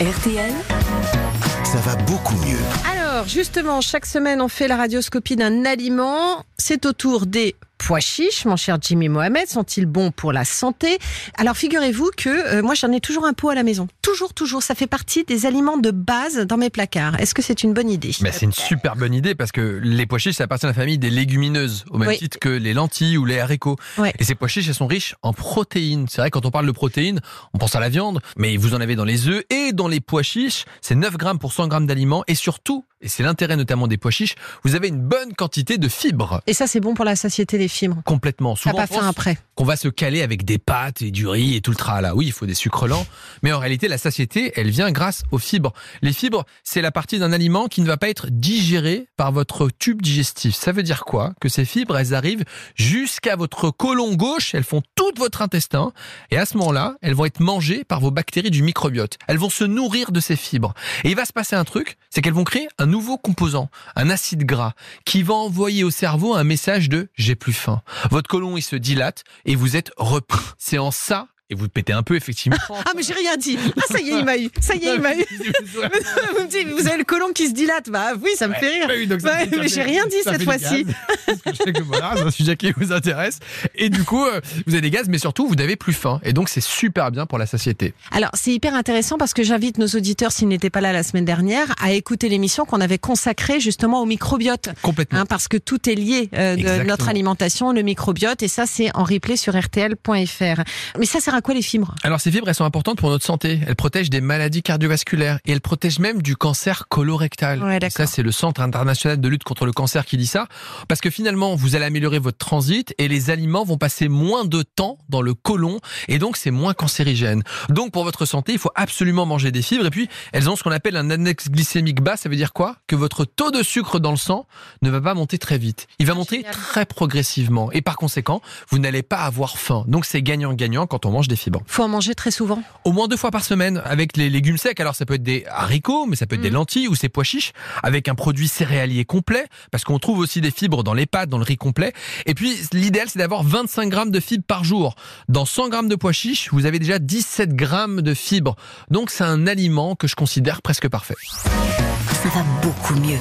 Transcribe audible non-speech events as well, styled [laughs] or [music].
RTL, Ça va beaucoup mieux. Alors, justement, chaque semaine, on fait la radioscopie d'un aliment. C'est au tour des pois chiches, mon cher Jimmy Mohamed. Sont-ils bons pour la santé? Alors, figurez-vous que euh, moi, j'en ai toujours un pot à la maison. Toujours, toujours. Ça fait partie des aliments de base dans mes placards. Est-ce que c'est une bonne idée? C'est une super bonne idée parce que les pois chiches, ça appartient à la famille des légumineuses, au même Oui. titre que les lentilles ou les haricots. Et ces pois chiches, elles sont riches en protéines. C'est vrai, quand on parle de protéines, on pense à la viande, mais vous en avez dans les œufs et dans les pois chiches. C'est 9 grammes pour 100 grammes d'aliments. Et surtout, et c'est l'intérêt notamment des pois chiches, vous avez une bonne quantité de fibres. Et ça, c'est bon pour la satiété des fibres. Complètement. Souvent, pas pense après. qu'on va se caler avec des pâtes et du riz et tout le tralala. Oui, il faut des sucres lents, mais en réalité, la satiété, elle vient grâce aux fibres. Les fibres, c'est la partie d'un aliment qui ne va pas être digéré par votre tube digestif. Ça veut dire quoi? Que ces fibres, elles arrivent jusqu'à votre côlon gauche, elles font tout votre intestin, et à ce moment-là, elles vont être mangées par vos bactéries du microbiote. Elles vont se nourrir de ces fibres. Et il va se passer un truc, c'est qu'elles vont créer un nouveau composant, un acide gras, qui va envoyer au cerveau un message de j'ai plus faim. Votre côlon, il se dilate et vous êtes repris. C'est en ça, et vous pétez un peu effectivement. [laughs] Ah, mais j'ai rien dit. Ah, ça y est, il m'a eu. Ça y est, il m'a eu. [laughs] Vous me dites, vous avez le côlon qui se dilate. Bah oui, ça me fait rire. Oui, donc ça mais j'ai rien dit cette fois-ci. [laughs] voilà, c'est un sujet qui vous intéresse. Et du coup, euh, vous avez des gaz, mais surtout, vous n'avez plus faim. Et donc, c'est super bien pour la satiété. Alors, c'est hyper intéressant parce que j'invite nos auditeurs, s'ils n'étaient pas là la semaine dernière, à écouter l'émission qu'on avait consacrée justement au microbiote. Complètement. Hein, parce que tout est lié euh, de Exactement. notre alimentation, le microbiote, et ça, c'est en replay sur rtl.fr. Mais ça à quoi les fibres? Alors, ces fibres, elles sont importantes pour notre santé. Elles protègent des maladies cardiovasculaires et elles protègent même du cancer colorectal. Ouais, ça, c'est le Centre international de lutte contre le cancer qui dit ça. Parce que finalement, vous allez améliorer votre transit et les aliments vont passer moins de temps dans le côlon et donc c'est moins cancérigène. Donc, pour votre santé, il faut absolument manger des fibres et puis elles ont ce qu'on appelle un index glycémique bas. Ça veut dire quoi? Que votre taux de sucre dans le sang ne va pas monter très vite. Il va monter génial. très progressivement et par conséquent, vous n'allez pas avoir faim. Donc, c'est gagnant-gagnant quand on mange des fibres. Faut en manger très souvent. Au moins deux fois par semaine avec les légumes secs. Alors ça peut être des haricots, mais ça peut être des Mhm. lentilles ou ces pois chiches avec un produit céréalier complet parce qu'on trouve aussi des fibres dans les pâtes, dans le riz complet. Et puis l'idéal c'est d'avoir 25 grammes de fibres par jour. Dans 100 grammes de pois chiches, vous avez déjà 17 grammes de fibres. Donc c'est un aliment que je considère presque parfait. ça va beaucoup mieux.